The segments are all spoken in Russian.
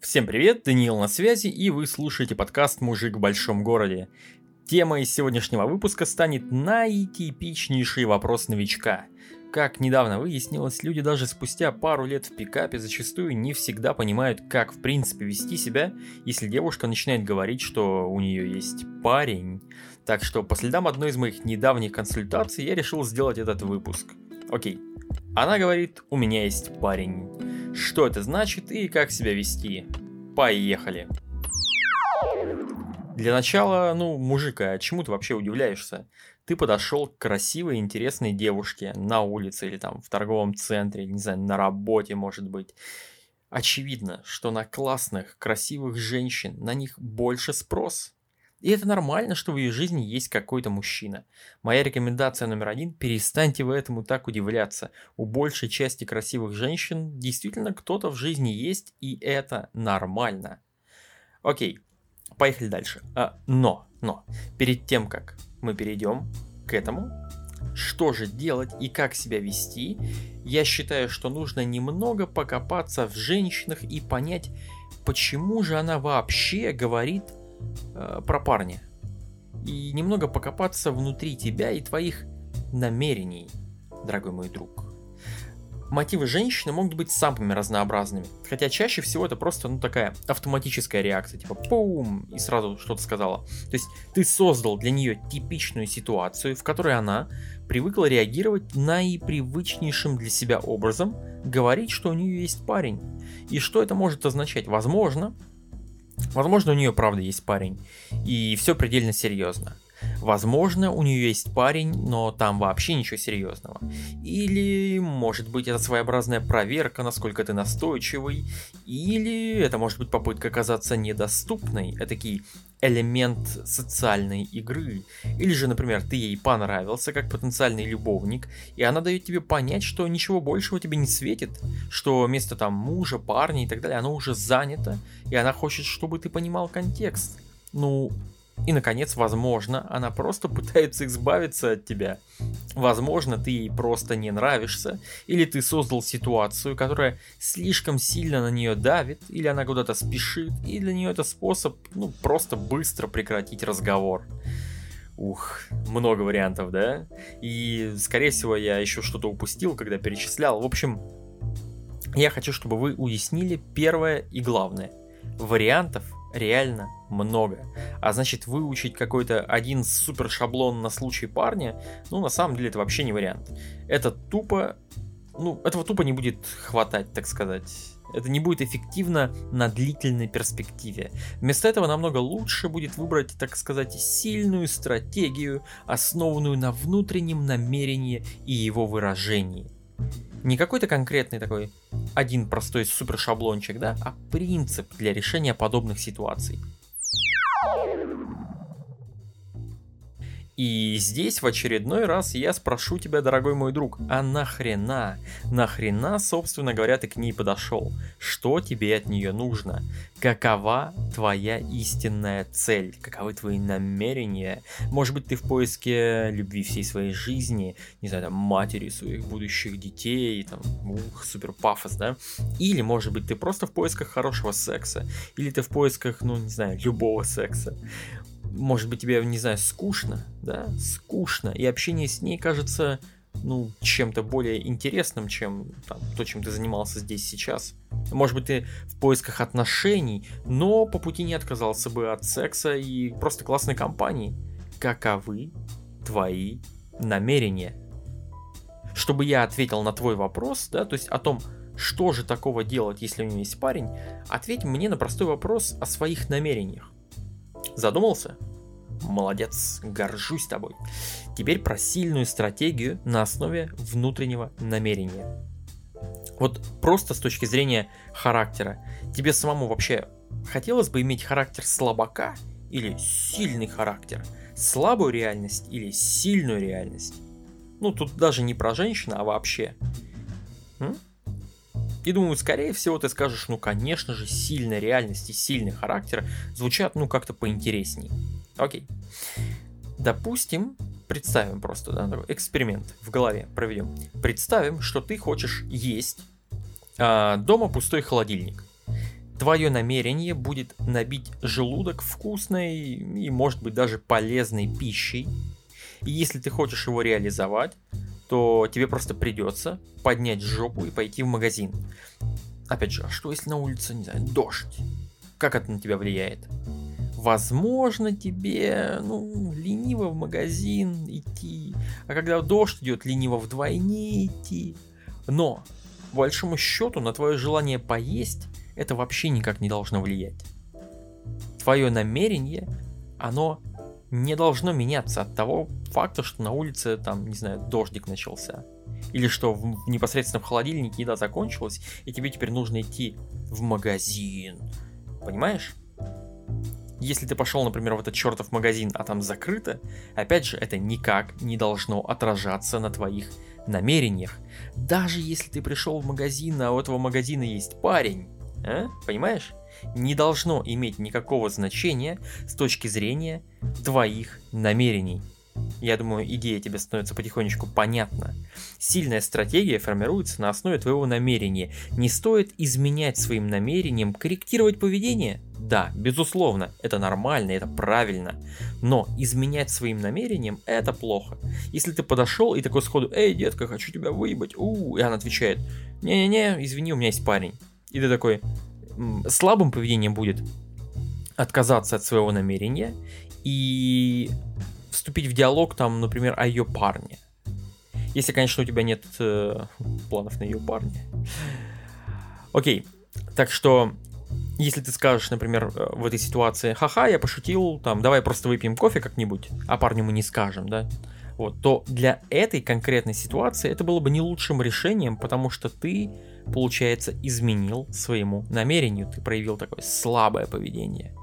Всем привет, Даниил на связи, и вы слушаете подкаст «Мужик в большом городе». Тема из сегодняшнего выпуска станет наитипичнейший вопрос новичка. Как недавно выяснилось, люди даже спустя пару лет в пикапе зачастую не всегда понимают, как в принципе вести себя, если девушка начинает говорить, что у нее есть парень. Так что по следам одной из моих недавних консультаций я решил сделать этот выпуск. Окей. Она говорит, у меня есть парень что это значит и как себя вести. Поехали! Для начала, ну, мужика, чему ты вообще удивляешься? Ты подошел к красивой, интересной девушке на улице или там в торговом центре, не знаю, на работе, может быть. Очевидно, что на классных, красивых женщин на них больше спрос. И это нормально, что в ее жизни есть какой-то мужчина. Моя рекомендация номер один – перестаньте вы этому так удивляться. У большей части красивых женщин действительно кто-то в жизни есть, и это нормально. Окей, поехали дальше. А, но, но, перед тем, как мы перейдем к этому, что же делать и как себя вести, я считаю, что нужно немного покопаться в женщинах и понять, почему же она вообще говорит э, про парня. И немного покопаться внутри тебя и твоих намерений, дорогой мой друг. Мотивы женщины могут быть самыми разнообразными, хотя чаще всего это просто ну, такая автоматическая реакция, типа пум, и сразу что-то сказала. То есть ты создал для нее типичную ситуацию, в которой она привыкла реагировать наипривычнейшим для себя образом, говорить, что у нее есть парень. И что это может означать? Возможно, Возможно, у нее правда есть парень, и все предельно серьезно. Возможно, у нее есть парень, но там вообще ничего серьезного. Или, может быть, это своеобразная проверка, насколько ты настойчивый. Или это может быть попытка оказаться недоступной, этакий элемент социальной игры. Или же, например, ты ей понравился как потенциальный любовник, и она дает тебе понять, что ничего большего тебе не светит, что вместо там мужа, парня и так далее, оно уже занято, и она хочет, чтобы ты понимал контекст. Ну, и, наконец, возможно, она просто пытается избавиться от тебя. Возможно, ты ей просто не нравишься, или ты создал ситуацию, которая слишком сильно на нее давит, или она куда-то спешит, и для нее это способ, ну, просто быстро прекратить разговор. Ух, много вариантов, да? И, скорее всего, я еще что-то упустил, когда перечислял. В общем, я хочу, чтобы вы уяснили первое и главное. Вариантов реально много. А значит, выучить какой-то один супер шаблон на случай парня, ну, на самом деле, это вообще не вариант. Это тупо, ну, этого тупо не будет хватать, так сказать. Это не будет эффективно на длительной перспективе. Вместо этого намного лучше будет выбрать, так сказать, сильную стратегию, основанную на внутреннем намерении и его выражении. Не какой-то конкретный такой один простой супер шаблончик, да, а принцип для решения подобных ситуаций. И здесь в очередной раз я спрошу тебя, дорогой мой друг, а нахрена, нахрена, собственно говоря, ты к ней подошел? Что тебе от нее нужно? Какова твоя истинная цель? Каковы твои намерения? Может быть, ты в поиске любви всей своей жизни, не знаю, там, матери своих будущих детей, там, ух, супер пафос, да? Или, может быть, ты просто в поисках хорошего секса, или ты в поисках, ну, не знаю, любого секса может быть, тебе, не знаю, скучно, да, скучно, и общение с ней кажется, ну, чем-то более интересным, чем там, то, чем ты занимался здесь сейчас. Может быть, ты в поисках отношений, но по пути не отказался бы от секса и просто классной компании. Каковы твои намерения? Чтобы я ответил на твой вопрос, да, то есть о том, что же такого делать, если у него есть парень, ответь мне на простой вопрос о своих намерениях. Задумался? Молодец, горжусь тобой. Теперь про сильную стратегию на основе внутреннего намерения. Вот просто с точки зрения характера. Тебе самому вообще хотелось бы иметь характер слабака или сильный характер? Слабую реальность или сильную реальность? Ну, тут даже не про женщину, а вообще. М? И думаю, скорее всего, ты скажешь, ну, конечно же, сильная реальность и сильный характер звучат, ну, как-то поинтересней. Окей. Допустим, представим просто, да, такой эксперимент в голове проведем. Представим, что ты хочешь есть, а дома пустой холодильник. твое намерение будет набить желудок вкусной и, может быть, даже полезной пищей. И если ты хочешь его реализовать, то тебе просто придется поднять жопу и пойти в магазин. Опять же, а что если на улице, не знаю, дождь? Как это на тебя влияет? Возможно, тебе, ну, лениво в магазин идти, а когда дождь идет, лениво вдвойне идти. Но, по большому счету, на твое желание поесть это вообще никак не должно влиять. Твое намерение, оно не должно меняться от того факта, что на улице, там, не знаю, дождик начался. Или что в, непосредственно в холодильнике еда закончилась, и тебе теперь нужно идти в магазин. Понимаешь? Если ты пошел, например, в этот чертов магазин, а там закрыто, опять же, это никак не должно отражаться на твоих намерениях. Даже если ты пришел в магазин, а у этого магазина есть парень, а? понимаешь? Не должно иметь никакого значения с точки зрения твоих намерений. Я думаю, идея тебе становится потихонечку понятна. Сильная стратегия формируется на основе твоего намерения. Не стоит изменять своим намерением, корректировать поведение. Да, безусловно, это нормально, это правильно. Но изменять своим намерением это плохо. Если ты подошел и такой сходу, эй, детка, хочу тебя выебать, у, и она отвечает, не-не-не, извини, у меня есть парень. И ты такой, слабым поведением будет отказаться от своего намерения и вступить в диалог, там, например, о ее парне. Если, конечно, у тебя нет э, планов на ее парня. Окей, так что, если ты скажешь, например, э, в этой ситуации, ха-ха, я пошутил, там, давай просто выпьем кофе как-нибудь, а парню мы не скажем, да, вот, то для этой конкретной ситуации это было бы не лучшим решением, потому что ты, получается, изменил своему намерению, ты проявил такое слабое поведение.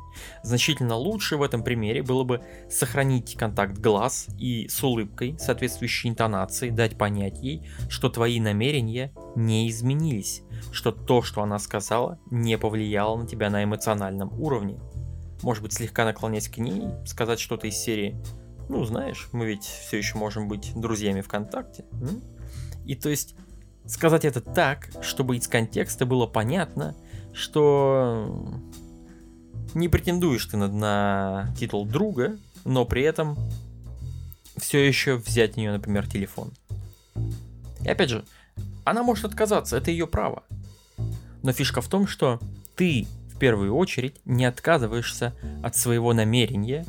Значительно лучше в этом примере было бы сохранить контакт глаз и с улыбкой, соответствующей интонацией, дать понять ей, что твои намерения не изменились, что то, что она сказала, не повлияло на тебя на эмоциональном уровне. Может быть, слегка наклонясь к ней, сказать что-то из серии «Ну, знаешь, мы ведь все еще можем быть друзьями ВКонтакте». М? И то есть сказать это так, чтобы из контекста было понятно, что не претендуешь ты на, на титул друга, но при этом все еще взять у нее, например, телефон. И опять же, она может отказаться, это ее право. Но фишка в том, что ты в первую очередь не отказываешься от своего намерения,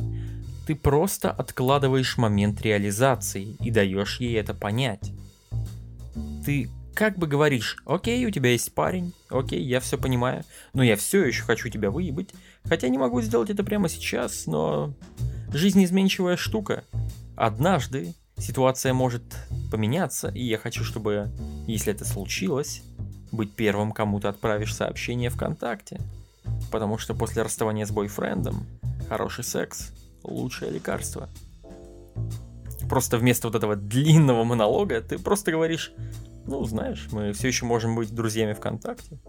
ты просто откладываешь момент реализации и даешь ей это понять. Ты как бы говоришь, окей, у тебя есть парень, окей, я все понимаю, но я все еще хочу тебя выебать, хотя не могу сделать это прямо сейчас, но жизнь изменчивая штука. Однажды ситуация может поменяться, и я хочу, чтобы, если это случилось, быть первым, кому ты отправишь сообщение ВКонтакте. Потому что после расставания с бойфрендом хороший секс – лучшее лекарство. Просто вместо вот этого длинного монолога ты просто говоришь ну, знаешь, мы все еще можем быть друзьями ВКонтакте.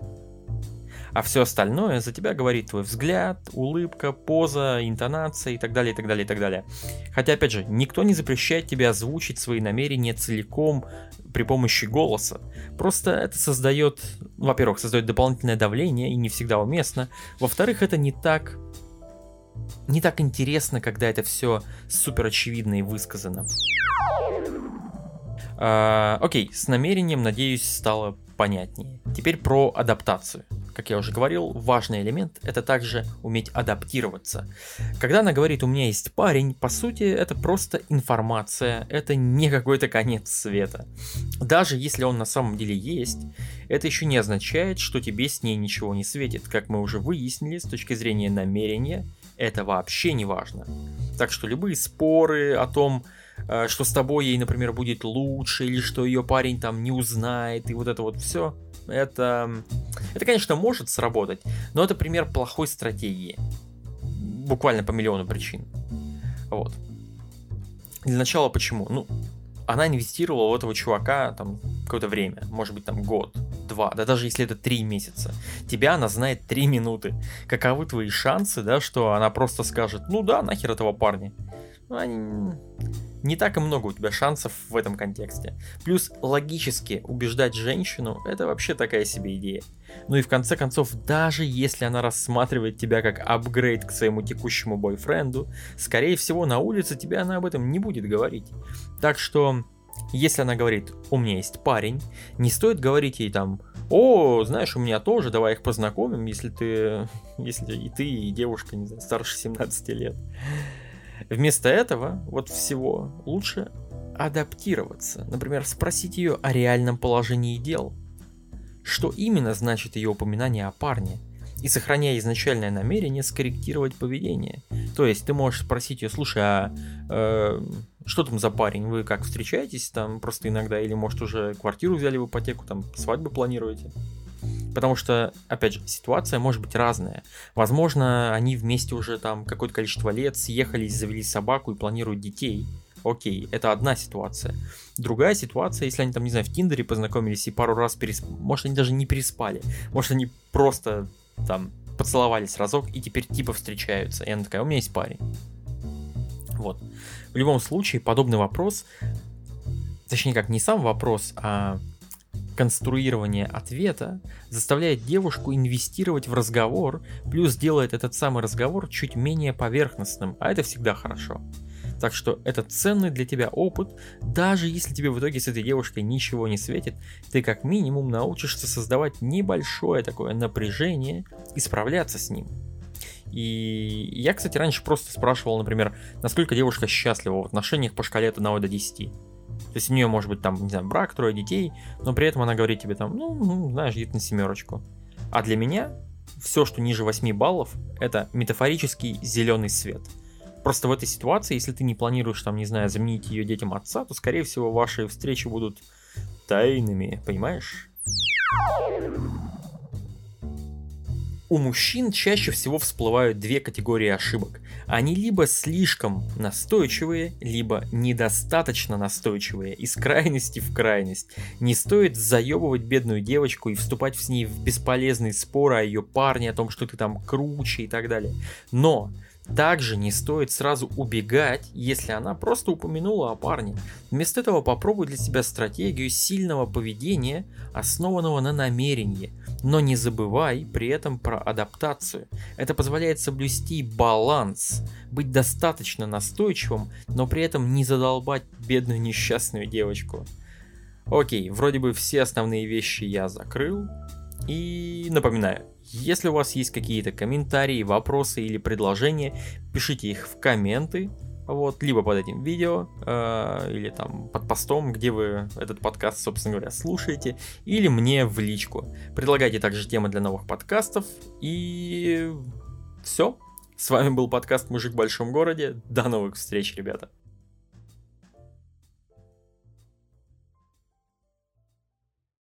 А все остальное за тебя говорит твой взгляд, улыбка, поза, интонация и так далее, и так далее, и так далее. Хотя, опять же, никто не запрещает тебе озвучить свои намерения целиком при помощи голоса. Просто это создает, во-первых, создает дополнительное давление и не всегда уместно. Во-вторых, это не так не так интересно, когда это все супер очевидно и высказано. А, окей, с намерением, надеюсь, стало понятнее. Теперь про адаптацию. Как я уже говорил, важный элемент это также уметь адаптироваться. Когда она говорит «у меня есть парень», по сути это просто информация, это не какой-то конец света. Даже если он на самом деле есть, это еще не означает, что тебе с ней ничего не светит. Как мы уже выяснили, с точки зрения намерения, это вообще не важно. Так что любые споры о том, что с тобой ей, например, будет лучше, или что ее парень там не узнает, и вот это вот все. Это, это, конечно, может сработать, но это пример плохой стратегии. Буквально по миллиону причин. Вот. Для начала почему? Ну, она инвестировала в этого чувака там какое-то время, может быть там год, два, да даже если это три месяца. Тебя она знает три минуты. Каковы твои шансы, да, что она просто скажет, ну да, нахер этого парня. Ну, они не так и много у тебя шансов в этом контексте. Плюс логически убеждать женщину это вообще такая себе идея. Ну и в конце концов, даже если она рассматривает тебя как апгрейд к своему текущему бойфренду, скорее всего на улице тебе она об этом не будет говорить. Так что, если она говорит, у меня есть парень, не стоит говорить ей там, о, знаешь, у меня тоже, давай их познакомим, если ты, если и ты, и девушка, не знаю, старше 17 лет. Вместо этого, вот всего, лучше адаптироваться. Например, спросить ее о реальном положении дел. Что именно значит ее упоминание о парне? И сохраняя изначальное намерение, скорректировать поведение. То есть ты можешь спросить ее, слушай, а э, что там за парень? Вы как встречаетесь там просто иногда? Или может уже квартиру взяли в ипотеку, там свадьбу планируете? Потому что, опять же, ситуация может быть разная. Возможно, они вместе уже там какое-то количество лет съехались, завели собаку и планируют детей. Окей, это одна ситуация. Другая ситуация, если они там, не знаю, в Тиндере познакомились и пару раз переспали. Может, они даже не переспали. Может, они просто там поцеловались разок и теперь типа встречаются. И она такая, у меня есть парень. Вот. В любом случае, подобный вопрос, точнее как не сам вопрос, а конструирование ответа заставляет девушку инвестировать в разговор, плюс делает этот самый разговор чуть менее поверхностным, а это всегда хорошо. Так что это ценный для тебя опыт, даже если тебе в итоге с этой девушкой ничего не светит, ты как минимум научишься создавать небольшое такое напряжение и справляться с ним. И я, кстати, раньше просто спрашивал, например, насколько девушка счастлива в отношениях по шкале от 1 до 10. То есть у нее может быть там, не знаю, брак, трое детей, но при этом она говорит тебе там, ну, ну знаешь, где-то на семерочку. А для меня все, что ниже 8 баллов, это метафорический зеленый свет. Просто в этой ситуации, если ты не планируешь, там, не знаю, заменить ее детям отца, то, скорее всего, ваши встречи будут тайными, понимаешь? У мужчин чаще всего всплывают две категории ошибок. Они либо слишком настойчивые, либо недостаточно настойчивые, из крайности в крайность. Не стоит заебывать бедную девочку и вступать с ней в бесполезные споры о ее парне, о том, что ты там круче и так далее. Но также не стоит сразу убегать, если она просто упомянула о парне. Вместо этого попробуй для себя стратегию сильного поведения, основанного на намерении. Но не забывай при этом про адаптацию. Это позволяет соблюсти баланс, быть достаточно настойчивым, но при этом не задолбать бедную несчастную девочку. Окей, вроде бы все основные вещи я закрыл. И напоминаю, если у вас есть какие-то комментарии, вопросы или предложения, пишите их в комменты, вот, либо под этим видео, э, или там под постом, где вы этот подкаст, собственно говоря, слушаете, или мне в личку. Предлагайте также темы для новых подкастов, и все. С вами был подкаст «Мужик в большом городе». До новых встреч, ребята.